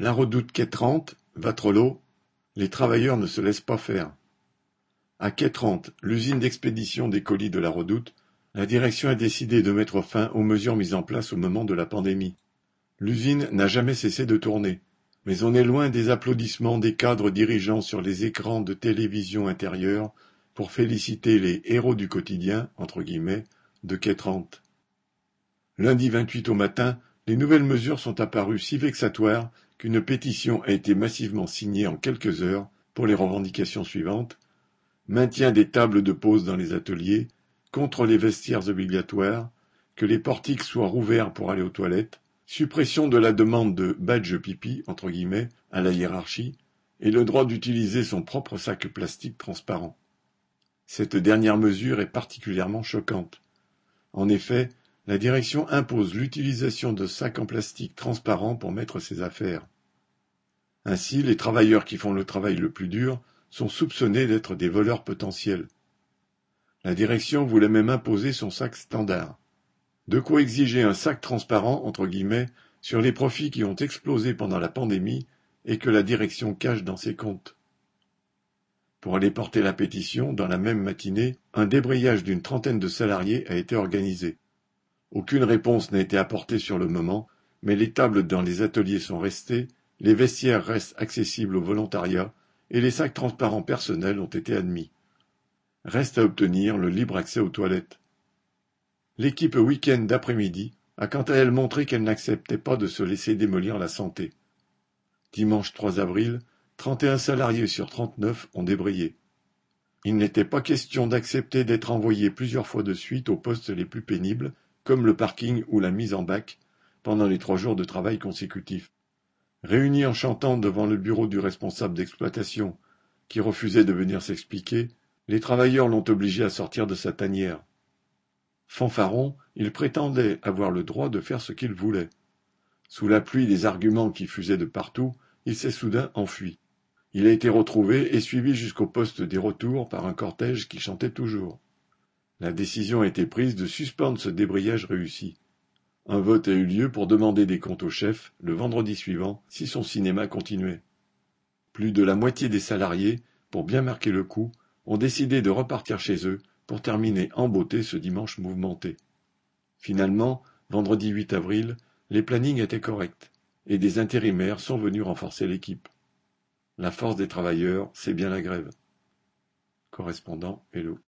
La Redoute Quétrante, Vatrelot, les travailleurs ne se laissent pas faire. À Quétrante, l'usine d'expédition des colis de la Redoute, la direction a décidé de mettre fin aux mesures mises en place au moment de la pandémie. L'usine n'a jamais cessé de tourner, mais on est loin des applaudissements des cadres dirigeants sur les écrans de télévision intérieure pour féliciter les héros du quotidien, entre guillemets, de Quétrante. Lundi 28 au matin, les nouvelles mesures sont apparues si vexatoires qu'une pétition a été massivement signée en quelques heures pour les revendications suivantes maintien des tables de pause dans les ateliers, contre les vestiaires obligatoires, que les portiques soient rouverts pour aller aux toilettes, suppression de la demande de badge pipi entre guillemets à la hiérarchie, et le droit d'utiliser son propre sac plastique transparent. Cette dernière mesure est particulièrement choquante. En effet, la direction impose l'utilisation de sacs en plastique transparent pour mettre ses affaires. Ainsi, les travailleurs qui font le travail le plus dur sont soupçonnés d'être des voleurs potentiels. La direction voulait même imposer son sac standard. De quoi exiger un sac transparent, entre guillemets, sur les profits qui ont explosé pendant la pandémie et que la direction cache dans ses comptes. Pour aller porter la pétition, dans la même matinée, un débrayage d'une trentaine de salariés a été organisé. Aucune réponse n'a été apportée sur le moment, mais les tables dans les ateliers sont restées, les vestiaires restent accessibles au volontariat, et les sacs transparents personnels ont été admis. Reste à obtenir le libre accès aux toilettes. L'équipe week-end d'après-midi a quant à elle montré qu'elle n'acceptait pas de se laisser démolir la santé. Dimanche 3 avril, 31 salariés sur 39 ont débrayé. Il n'était pas question d'accepter d'être envoyés plusieurs fois de suite aux postes les plus pénibles comme le parking ou la mise en bac, pendant les trois jours de travail consécutifs. Réunis en chantant devant le bureau du responsable d'exploitation, qui refusait de venir s'expliquer, les travailleurs l'ont obligé à sortir de sa tanière. Fanfaron, il prétendait avoir le droit de faire ce qu'il voulait. Sous la pluie des arguments qui fusaient de partout, il s'est soudain enfui. Il a été retrouvé et suivi jusqu'au poste des retours par un cortège qui chantait toujours. La décision a été prise de suspendre ce débrayage réussi. Un vote a eu lieu pour demander des comptes au chef le vendredi suivant si son cinéma continuait. Plus de la moitié des salariés, pour bien marquer le coup, ont décidé de repartir chez eux pour terminer en beauté ce dimanche mouvementé. Finalement, vendredi 8 avril, les plannings étaient corrects et des intérimaires sont venus renforcer l'équipe. La force des travailleurs, c'est bien la grève. Correspondant Hello.